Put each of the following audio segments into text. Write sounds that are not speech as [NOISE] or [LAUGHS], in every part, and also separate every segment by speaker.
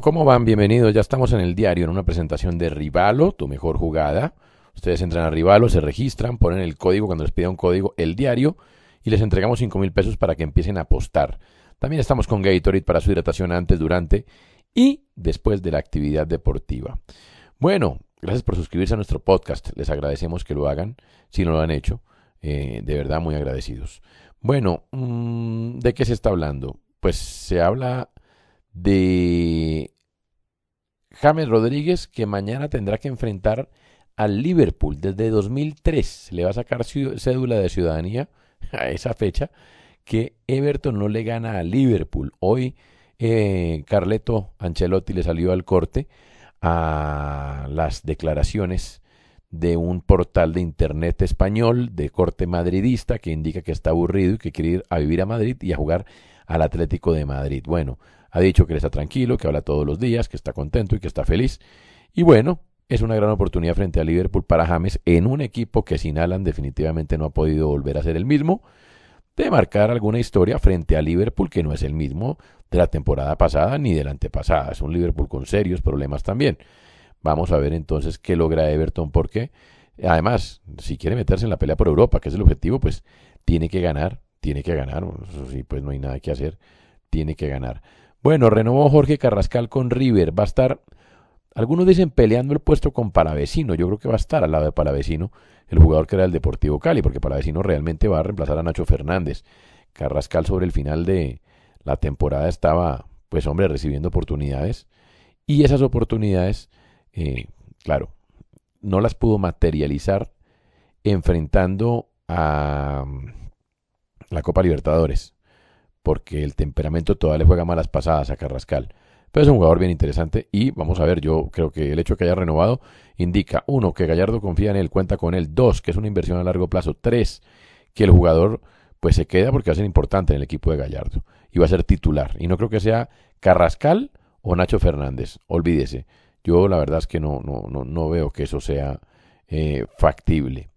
Speaker 1: ¿Cómo van? Bienvenidos. Ya estamos en el diario en una presentación de Rivalo, tu mejor jugada. Ustedes entran a Rivalo, se registran, ponen el código cuando les pida un código, el diario, y les entregamos 5 mil pesos para que empiecen a apostar. También estamos con Gatorade para su hidratación antes, durante y después de la actividad deportiva. Bueno, gracias por suscribirse a nuestro podcast. Les agradecemos que lo hagan si no lo han hecho. Eh, de verdad, muy agradecidos. Bueno, mm, ¿de qué se está hablando? Pues se habla de James Rodríguez que mañana tendrá que enfrentar al Liverpool desde 2003. Le va a sacar cédula de ciudadanía [LAUGHS] a esa fecha que Everton no le gana a Liverpool. Hoy eh, Carleto Ancelotti le salió al corte a las declaraciones de un portal de internet español de corte madridista que indica que está aburrido y que quiere ir a vivir a Madrid y a jugar al Atlético de Madrid. Bueno, ha dicho que él está tranquilo, que habla todos los días, que está contento y que está feliz. Y bueno, es una gran oportunidad frente a Liverpool para James en un equipo que sin Alan definitivamente no ha podido volver a ser el mismo, de marcar alguna historia frente a Liverpool que no es el mismo de la temporada pasada ni de la antepasada. Es un Liverpool con serios problemas también. Vamos a ver entonces qué logra Everton porque además, si quiere meterse en la pelea por Europa, que es el objetivo, pues tiene que ganar, tiene que ganar. Sí, pues no hay nada que hacer, tiene que ganar. Bueno, renovó Jorge Carrascal con River. Va a estar, algunos dicen peleando el puesto con Palavecino. Yo creo que va a estar al lado de Palavecino, el jugador que era el Deportivo Cali, porque Palavecino realmente va a reemplazar a Nacho Fernández. Carrascal sobre el final de la temporada estaba, pues hombre, recibiendo oportunidades. Y esas oportunidades, eh, claro, no las pudo materializar enfrentando a mm, la Copa Libertadores porque el temperamento todavía le juega malas pasadas a Carrascal. Pero es un jugador bien interesante y vamos a ver, yo creo que el hecho de que haya renovado indica, uno, que Gallardo confía en él, cuenta con él, dos, que es una inversión a largo plazo, tres, que el jugador pues se queda porque va a ser importante en el equipo de Gallardo y va a ser titular. Y no creo que sea Carrascal o Nacho Fernández, olvídese. Yo la verdad es que no, no, no, no veo que eso sea eh, factible.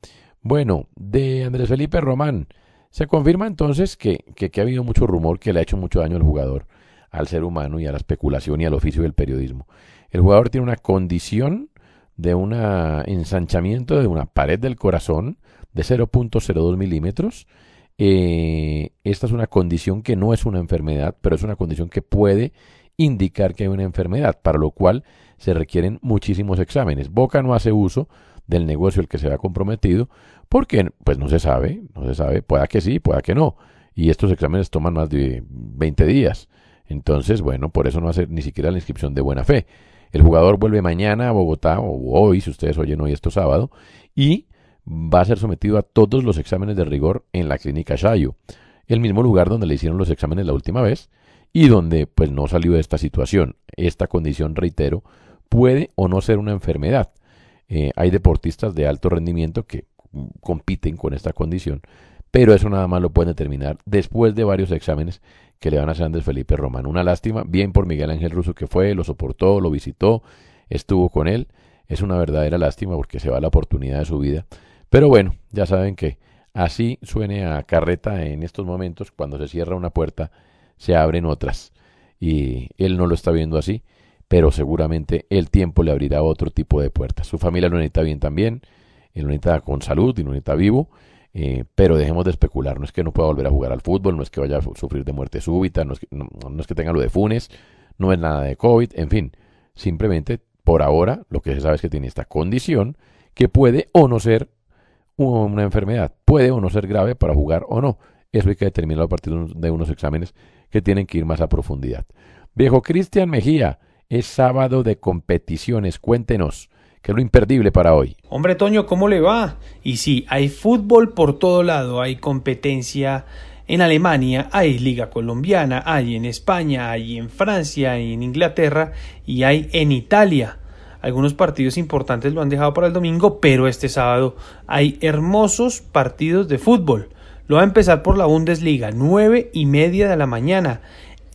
Speaker 1: Bueno, de Andrés Felipe Román, se confirma entonces que, que, ha habido mucho rumor que le ha hecho mucho daño al jugador, al ser humano y a la especulación y al oficio del periodismo. El jugador tiene una condición de un ensanchamiento de una pared del corazón de 0.02 milímetros. Eh, esta es una condición que no es una enfermedad, pero es una condición que puede indicar que hay una enfermedad, para lo cual se requieren muchísimos exámenes. Boca no hace uso del negocio el que se ha comprometido, porque pues no se sabe, no se sabe, pueda que sí, pueda que no. Y estos exámenes toman más de 20 días. Entonces, bueno, por eso no hace ni siquiera la inscripción de buena fe. El jugador vuelve mañana a Bogotá, o hoy, si ustedes oyen hoy esto sábado, y va a ser sometido a todos los exámenes de rigor en la clínica Shayo, el mismo lugar donde le hicieron los exámenes la última vez y donde pues no salió de esta situación. Esta condición, reitero, puede o no ser una enfermedad. Eh, hay deportistas de alto rendimiento que compiten con esta condición, pero eso nada más lo pueden determinar después de varios exámenes que le van a hacer Andrés Felipe Román. Una lástima, bien por Miguel Ángel Russo que fue, lo soportó, lo visitó, estuvo con él. Es una verdadera lástima porque se va la oportunidad de su vida. Pero bueno, ya saben que así suene a carreta en estos momentos, cuando se cierra una puerta, se abren otras. Y él no lo está viendo así, pero seguramente el tiempo le abrirá otro tipo de puertas. Su familia lo necesita bien también, él lo necesita con salud y lo necesita vivo, eh, pero dejemos de especular. No es que no pueda volver a jugar al fútbol, no es que vaya a sufrir de muerte súbita, no es que, no, es que tenga lo de Funes, no es nada de COVID, en fin, simplemente por ahora lo que se sabe es que tiene esta condición que puede o no ser una enfermedad, puede o no ser grave para jugar o no. Eso hay que determinarlo a partir de unos exámenes que tienen que ir más a profundidad. Viejo Cristian Mejía, es sábado de competiciones, cuéntenos. ¿Qué es lo imperdible para hoy?
Speaker 2: Hombre, Toño, ¿cómo le va? Y sí, hay fútbol por todo lado, hay competencia en Alemania, hay Liga Colombiana, hay en España, hay en Francia, hay en Inglaterra y hay en Italia. Algunos partidos importantes lo han dejado para el domingo, pero este sábado hay hermosos partidos de fútbol. Lo va a empezar por la Bundesliga, nueve y media de la mañana.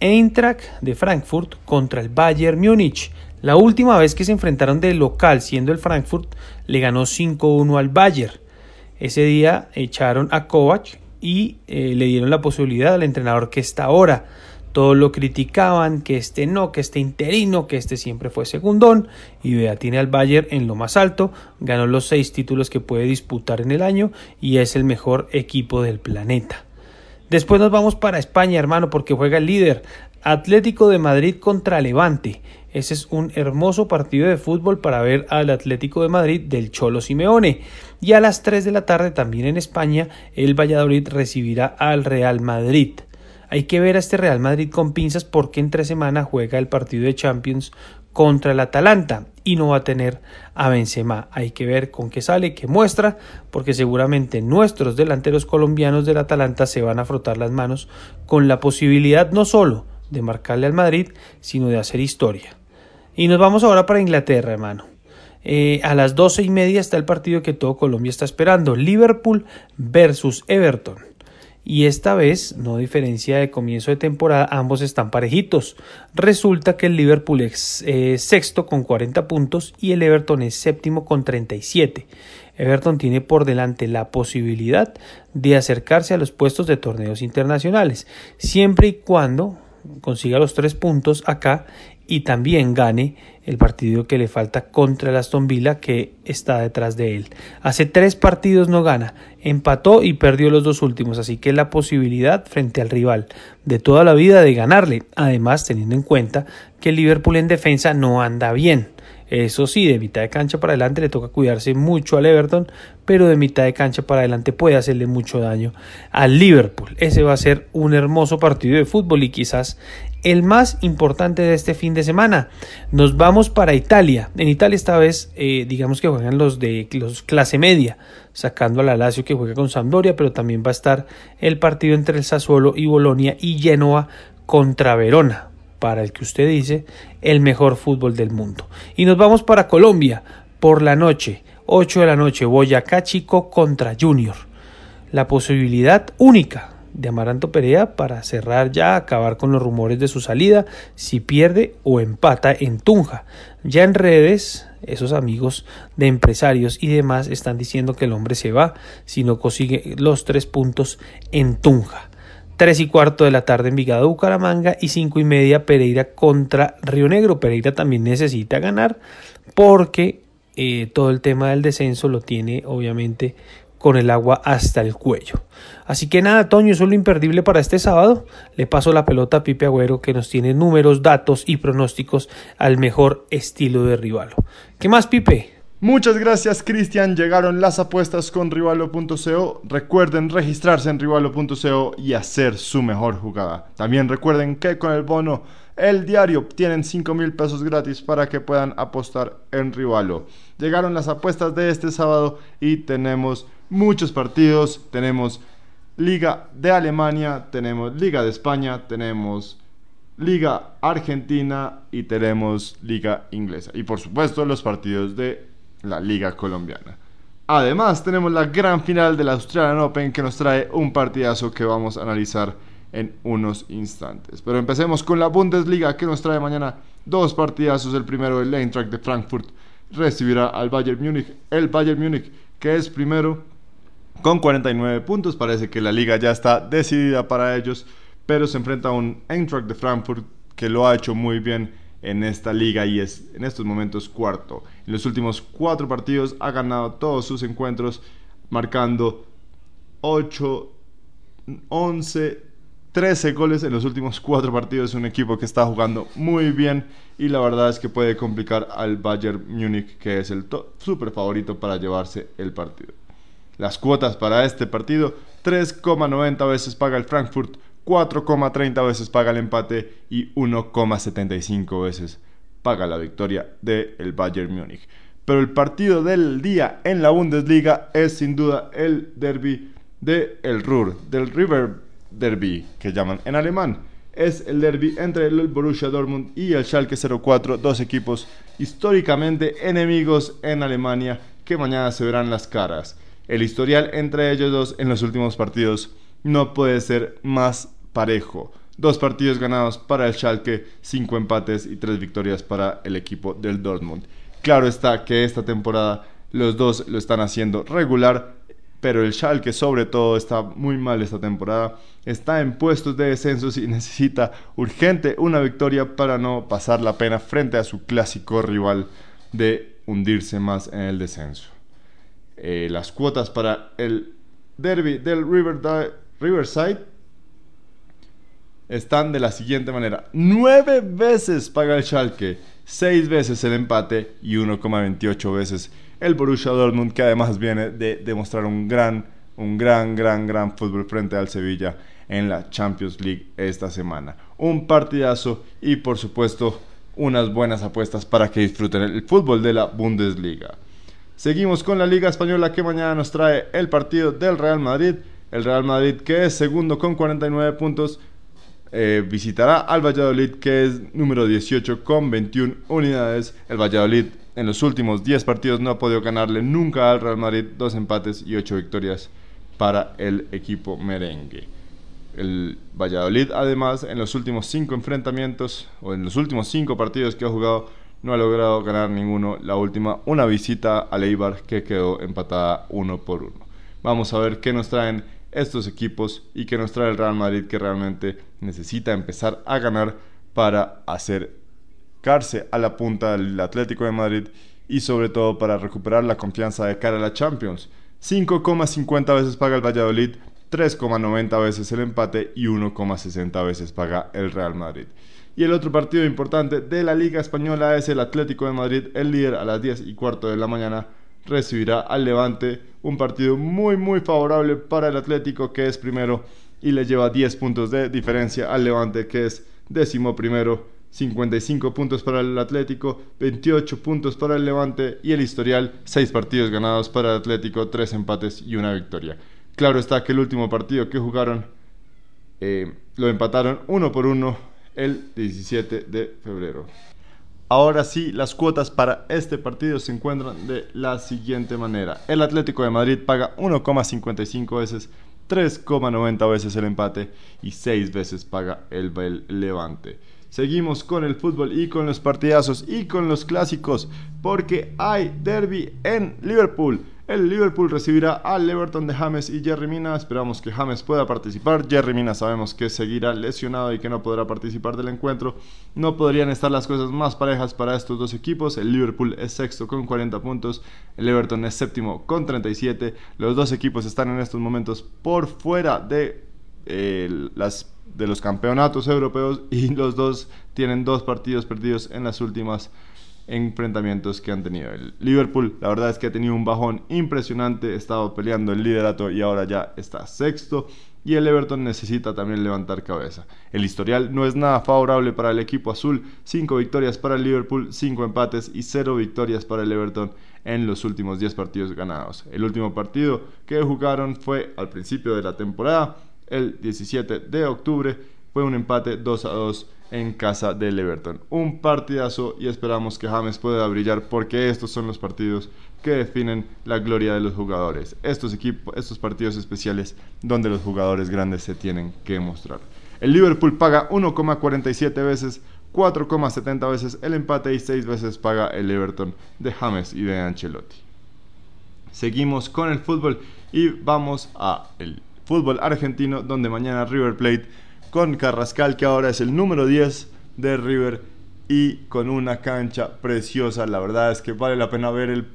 Speaker 2: Eintracht de Frankfurt contra el Bayern Múnich. La última vez que se enfrentaron de local, siendo el Frankfurt, le ganó 5-1 al Bayern. Ese día echaron a Kovac y eh, le dieron la posibilidad al entrenador que está ahora. Todos lo criticaban, que este no, que este interino, que este siempre fue segundón. Y vea, tiene al Bayern en lo más alto, ganó los seis títulos que puede disputar en el año y es el mejor equipo del planeta. Después nos vamos para España, hermano, porque juega el líder. Atlético de Madrid contra Levante. Ese es un hermoso partido de fútbol para ver al Atlético de Madrid del Cholo Simeone. Y a las 3 de la tarde también en España el Valladolid recibirá al Real Madrid. Hay que ver a este Real Madrid con pinzas porque entre semana juega el partido de Champions contra el Atalanta y no va a tener a Benzema. Hay que ver con qué sale, qué muestra, porque seguramente nuestros delanteros colombianos del Atalanta se van a frotar las manos con la posibilidad no solo de marcarle al Madrid, sino de hacer historia. Y nos vamos ahora para Inglaterra, hermano. Eh, a las doce y media está el partido que todo Colombia está esperando: Liverpool versus Everton y esta vez, no diferencia de comienzo de temporada, ambos están parejitos. Resulta que el Liverpool es eh, sexto con 40 puntos y el Everton es séptimo con 37. Everton tiene por delante la posibilidad de acercarse a los puestos de torneos internacionales, siempre y cuando consiga los tres puntos acá y también gane el partido que le falta contra el Aston Villa que está detrás de él. Hace tres partidos no gana, empató y perdió los dos últimos, así que la posibilidad frente al rival de toda la vida de ganarle, además teniendo en cuenta que el Liverpool en defensa no anda bien. Eso sí, de mitad de cancha para adelante le toca cuidarse mucho al Everton, pero de mitad de cancha para adelante puede hacerle mucho daño al Liverpool. Ese va a ser un hermoso partido de fútbol y quizás el más importante de este fin de semana. Nos vamos para Italia. En Italia esta vez eh, digamos que juegan los de los clase media, sacando a la Lazio que juega con Sampdoria, pero también va a estar el partido entre el Sassuolo y Bolonia y Genoa contra Verona, para el que usted dice el mejor fútbol del mundo. Y nos vamos para Colombia por la noche, 8 de la noche, Boyacá Chico contra Junior. La posibilidad única de Amaranto Perea para cerrar ya, acabar con los rumores de su salida, si pierde o empata en Tunja. Ya en redes, esos amigos de empresarios y demás están diciendo que el hombre se va si no consigue los tres puntos en Tunja. Tres y cuarto de la tarde en Vigado Bucaramanga y cinco y media Pereira contra Río Negro. Pereira también necesita ganar porque eh, todo el tema del descenso lo tiene obviamente con el agua hasta el cuello. Así que nada, Toño, eso es lo imperdible para este sábado. Le paso la pelota a Pipe Agüero que nos tiene números, datos y pronósticos al mejor estilo de Rivalo. ¿Qué más, Pipe?
Speaker 3: Muchas gracias, Cristian. Llegaron las apuestas con Rivalo.co. Recuerden registrarse en Rivalo.co y hacer su mejor jugada. También recuerden que con el bono El Diario tienen 5 mil pesos gratis para que puedan apostar en Rivalo. Llegaron las apuestas de este sábado y tenemos muchos partidos. Tenemos Liga de Alemania, tenemos Liga de España, tenemos Liga Argentina y tenemos Liga Inglesa. Y por supuesto los partidos de la Liga Colombiana. Además tenemos la gran final del Australian Open que nos trae un partidazo que vamos a analizar en unos instantes. Pero empecemos con la Bundesliga que nos trae mañana dos partidazos. El primero, el Eintracht de Frankfurt recibirá al Bayern Múnich. El Bayern Múnich que es primero con 49 puntos. Parece que la liga ya está decidida para ellos, pero se enfrenta a un Eintracht de Frankfurt que lo ha hecho muy bien en esta liga y es en estos momentos cuarto. En los últimos cuatro partidos ha ganado todos sus encuentros, marcando 8, 11, 13 goles en los últimos cuatro partidos. Es un equipo que está jugando muy bien y la verdad es que puede complicar al Bayern Múnich, que es el super favorito para llevarse el partido. Las cuotas para este partido, 3,90 veces paga el Frankfurt, 4,30 veces paga el empate y 1,75 veces paga la victoria del Bayern Múnich. Pero el partido del día en la Bundesliga es sin duda el derby del el Ruhr, del River Derby, que llaman en alemán. Es el derby entre el Borussia Dortmund y el Schalke 04, dos equipos históricamente enemigos en Alemania que mañana se verán las caras. El historial entre ellos dos en los últimos partidos no puede ser más parejo. Dos partidos ganados para el Schalke, cinco empates y tres victorias para el equipo del Dortmund. Claro está que esta temporada los dos lo están haciendo regular pero el Schalke sobre todo está muy mal esta temporada. Está en puestos de descenso y [LAUGHS] necesita urgente una victoria para no pasar la pena frente a su clásico rival de hundirse más en el descenso. Eh, las cuotas para el derby del Riverside están de la siguiente manera. Nueve veces paga el Schalke, seis veces el empate y 1,28 veces el Borussia Dortmund, que además viene de demostrar un gran, un gran, gran, gran fútbol frente al Sevilla en la Champions League esta semana. Un partidazo y por supuesto unas buenas apuestas para que disfruten el fútbol de la Bundesliga. Seguimos con la Liga Española que mañana nos trae el partido del Real Madrid. El Real Madrid que es segundo con 49 puntos eh, visitará al Valladolid que es número 18 con 21 unidades. El Valladolid en los últimos 10 partidos no ha podido ganarle nunca al Real Madrid, dos empates y 8 victorias para el equipo merengue. El Valladolid, además, en los últimos 5 enfrentamientos o en los últimos 5 partidos que ha jugado, no ha logrado ganar ninguno. La última, una visita al Eibar que quedó empatada uno por uno. Vamos a ver qué nos traen estos equipos y qué nos trae el Real Madrid que realmente necesita empezar a ganar para hacer a la punta del Atlético de Madrid y sobre todo para recuperar la confianza de cara a la Champions. 5,50 veces paga el Valladolid, 3,90 veces el empate y 1,60 veces paga el Real Madrid. Y el otro partido importante de la Liga Española es el Atlético de Madrid, el líder a las 10 y cuarto de la mañana recibirá al Levante, un partido muy muy favorable para el Atlético que es primero y le lleva 10 puntos de diferencia al Levante que es décimo primero. 55 puntos para el Atlético, 28 puntos para el Levante y el historial 6 partidos ganados para el Atlético, 3 empates y una victoria. Claro está que el último partido que jugaron eh, lo empataron uno por uno el 17 de febrero. Ahora sí, las cuotas para este partido se encuentran de la siguiente manera. El Atlético de Madrid paga 1,55 veces, 3,90 veces el empate y 6 veces paga el Levante. Seguimos con el fútbol y con los partidazos y con los clásicos porque hay derby en Liverpool. El Liverpool recibirá al Everton de James y Jerry Mina. Esperamos que James pueda participar. Jerry Mina sabemos que seguirá lesionado y que no podrá participar del encuentro. No podrían estar las cosas más parejas para estos dos equipos. El Liverpool es sexto con 40 puntos. El Everton es séptimo con 37. Los dos equipos están en estos momentos por fuera de eh, las de los campeonatos europeos y los dos tienen dos partidos perdidos en las últimas enfrentamientos que han tenido. El Liverpool, la verdad es que ha tenido un bajón impresionante, ha estado peleando el liderato y ahora ya está sexto. Y el Everton necesita también levantar cabeza. El historial no es nada favorable para el equipo azul. 5 victorias para el Liverpool, 5 empates y 0 victorias para el Everton en los últimos 10 partidos ganados. El último partido que jugaron fue al principio de la temporada el 17 de octubre. Fue un empate 2 a 2 en casa del Everton. Un partidazo y esperamos que James pueda brillar porque estos son los partidos que definen la gloria de los jugadores. Estos equipos, estos partidos especiales donde los jugadores grandes se tienen que mostrar. El Liverpool paga 1,47 veces, 4,70 veces el empate y 6 veces paga el Everton de James y de Ancelotti. Seguimos con el fútbol Y vamos a el fútbol argentino, donde mañana River Plate con Carrascal, que ahora es el número 10 de River y con una cancha preciosa. La verdad es que vale la pena ver el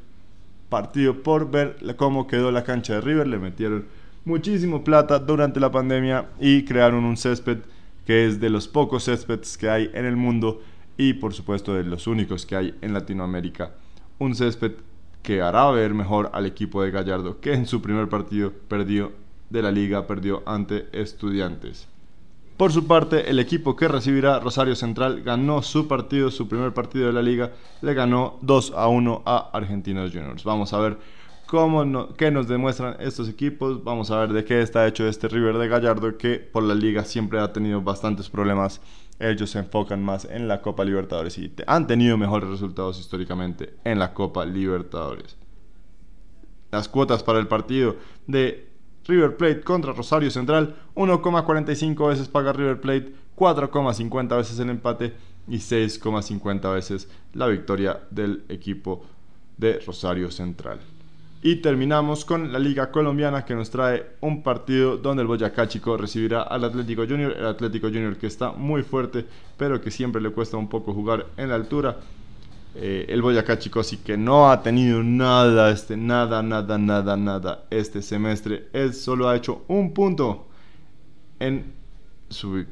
Speaker 3: partido por ver cómo quedó la cancha de River. Le metieron muchísimo plata durante la pandemia y crearon un césped que es de los pocos céspedes que hay en el mundo y por supuesto de los únicos que hay en Latinoamérica. Un césped que hará ver mejor al equipo de Gallardo que en su primer partido perdió de la liga, perdió ante estudiantes. Por su parte, el equipo que recibirá Rosario Central ganó su partido, su primer partido de la liga, le ganó 2 a 1 a Argentinos Juniors. Vamos a ver cómo qué nos demuestran estos equipos, vamos a ver de qué está hecho este River de Gallardo que por la liga siempre ha tenido bastantes problemas. Ellos se enfocan más en la Copa Libertadores y han tenido mejores resultados históricamente en la Copa Libertadores. Las cuotas para el partido de River Plate contra Rosario Central, 1,45 veces paga River Plate, 4,50 veces el empate y 6,50 veces la victoria del equipo de Rosario Central. Y terminamos con la Liga Colombiana que nos trae un partido donde el Boyacá Chico recibirá al Atlético Junior. El Atlético Junior que está muy fuerte, pero que siempre le cuesta un poco jugar en la altura. Eh, el Boyacá Chico sí que no ha tenido nada, este, nada, nada, nada, nada este semestre. Él solo ha hecho un punto en su,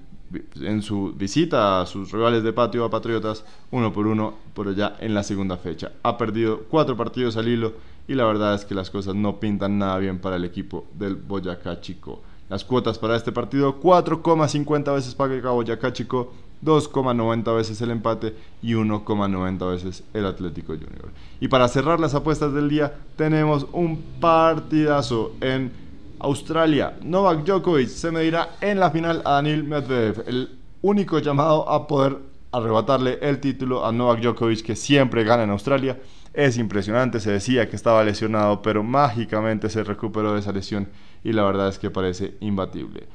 Speaker 3: en su visita a sus rivales de patio, a Patriotas, uno por uno, pero ya en la segunda fecha. Ha perdido cuatro partidos al hilo y la verdad es que las cosas no pintan nada bien para el equipo del Boyacá Chico. Las cuotas para este partido, 4,50 veces paga Boyacá Chico, 2,90 veces el empate y 1,90 veces el Atlético Junior. Y para cerrar las apuestas del día, tenemos un partidazo en Australia. Novak Djokovic se medirá en la final a Daniel Medvedev, el único llamado a poder arrebatarle el título a Novak Djokovic que siempre gana en Australia. Es impresionante, se decía que estaba lesionado, pero mágicamente se recuperó de esa lesión y la verdad es que parece imbatible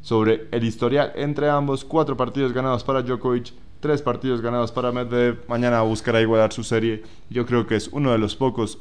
Speaker 3: sobre el historial entre ambos. Cuatro partidos ganados para Djokovic, tres partidos ganados para Medvedev. Mañana buscará igualar su serie. Yo creo que es uno de los pocos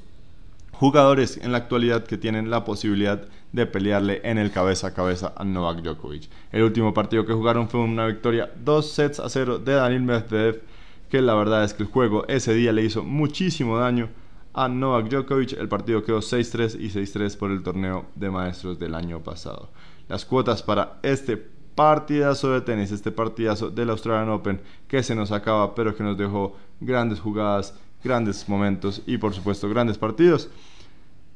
Speaker 3: jugadores en la actualidad que tienen la posibilidad de pelearle en el cabeza a cabeza a Novak Djokovic. El último partido que jugaron fue una victoria dos sets a cero de Daniel Medvedev, que la verdad es que el juego ese día le hizo muchísimo daño a Novak Djokovic. El partido quedó 6-3 y 6-3 por el torneo de maestros del año pasado las cuotas para este partidazo de tenis, este partidazo del Australian Open que se nos acaba, pero que nos dejó grandes jugadas, grandes momentos y por supuesto grandes partidos.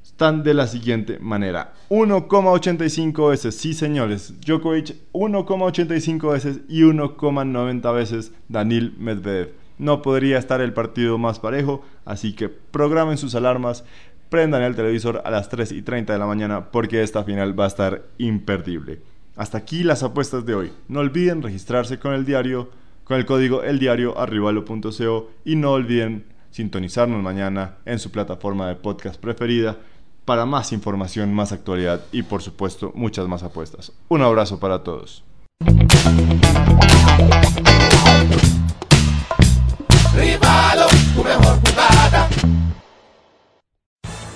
Speaker 3: Están de la siguiente manera: 1,85 veces, sí señores, Djokovic 1,85 veces y 1,90 veces Danil Medvedev. No podría estar el partido más parejo, así que programen sus alarmas prendan el televisor a las 3 y 30 de la mañana porque esta final va a estar imperdible. Hasta aquí las apuestas de hoy. No olviden registrarse con el diario, con el código eldiario.arribalo.co y no olviden sintonizarnos mañana en su plataforma de podcast preferida para más información, más actualidad y por supuesto muchas más apuestas. Un abrazo para todos.